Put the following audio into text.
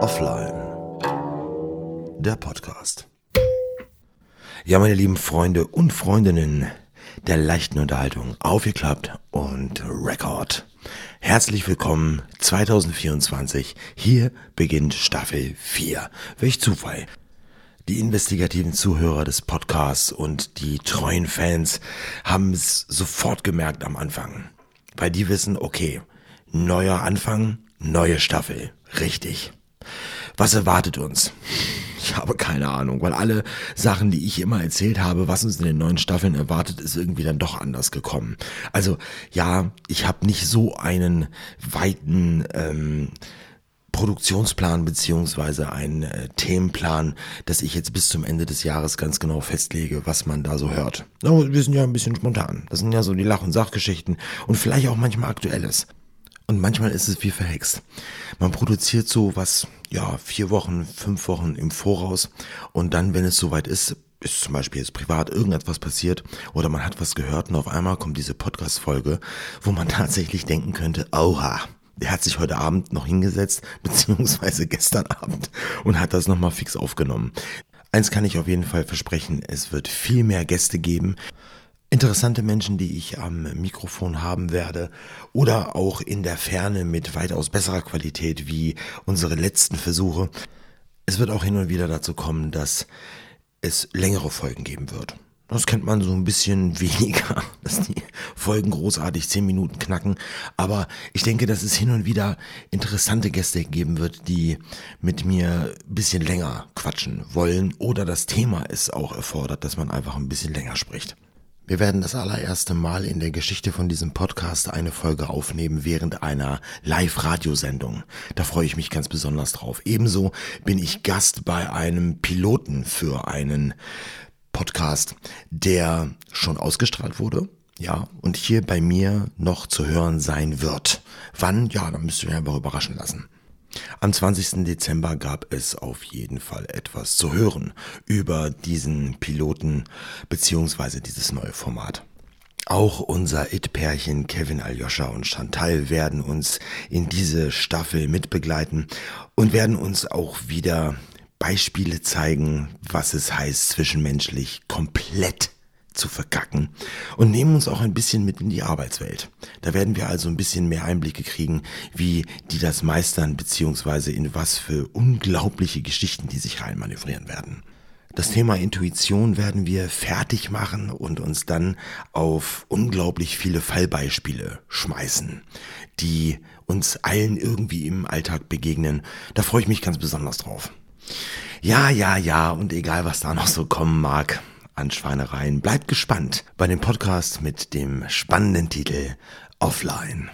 Offline. Der Podcast. Ja, meine lieben Freunde und Freundinnen der leichten Unterhaltung, aufgeklappt und Rekord. Herzlich willkommen 2024. Hier beginnt Staffel 4. Welch Zufall. Die investigativen Zuhörer des Podcasts und die treuen Fans haben es sofort gemerkt am Anfang. Weil die wissen, okay, neuer Anfang, neue Staffel. Richtig. Was erwartet uns? Ich habe keine Ahnung, weil alle Sachen, die ich immer erzählt habe, was uns in den neuen Staffeln erwartet, ist irgendwie dann doch anders gekommen. Also ja, ich habe nicht so einen weiten ähm, Produktionsplan beziehungsweise einen äh, Themenplan, dass ich jetzt bis zum Ende des Jahres ganz genau festlege, was man da so hört. No, wir sind ja ein bisschen spontan. Das sind ja so die Lach- und Sachgeschichten und vielleicht auch manchmal Aktuelles. Und manchmal ist es wie verhext. Man produziert so was, ja, vier Wochen, fünf Wochen im Voraus und dann, wenn es soweit ist, ist zum Beispiel jetzt privat irgendetwas passiert oder man hat was gehört und auf einmal kommt diese Podcast-Folge, wo man tatsächlich denken könnte, oha, der hat sich heute Abend noch hingesetzt, beziehungsweise gestern Abend und hat das nochmal fix aufgenommen. Eins kann ich auf jeden Fall versprechen, es wird viel mehr Gäste geben. Interessante Menschen, die ich am Mikrofon haben werde oder auch in der Ferne mit weitaus besserer Qualität wie unsere letzten Versuche. Es wird auch hin und wieder dazu kommen, dass es längere Folgen geben wird. Das kennt man so ein bisschen weniger, dass die Folgen großartig zehn Minuten knacken. Aber ich denke, dass es hin und wieder interessante Gäste geben wird, die mit mir ein bisschen länger quatschen wollen oder das Thema es auch erfordert, dass man einfach ein bisschen länger spricht. Wir werden das allererste Mal in der Geschichte von diesem Podcast eine Folge aufnehmen während einer Live-Radiosendung. Da freue ich mich ganz besonders drauf. Ebenso bin ich Gast bei einem Piloten für einen Podcast, der schon ausgestrahlt wurde. Ja, und hier bei mir noch zu hören sein wird. Wann? Ja, da müsst ihr einfach überraschen lassen. Am 20. Dezember gab es auf jeden Fall etwas zu hören über diesen Piloten beziehungsweise dieses neue Format. Auch unser It-Pärchen Kevin Aljoscha und Chantal werden uns in diese Staffel mitbegleiten und werden uns auch wieder Beispiele zeigen, was es heißt, zwischenmenschlich komplett zu verkacken und nehmen uns auch ein bisschen mit in die Arbeitswelt. Da werden wir also ein bisschen mehr Einblicke kriegen, wie die das meistern, beziehungsweise in was für unglaubliche Geschichten die sich reinmanövrieren werden. Das Thema Intuition werden wir fertig machen und uns dann auf unglaublich viele Fallbeispiele schmeißen, die uns allen irgendwie im Alltag begegnen. Da freue ich mich ganz besonders drauf. Ja, ja, ja, und egal was da noch so kommen mag an Schweinereien, bleibt gespannt bei dem Podcast mit dem spannenden Titel Offline.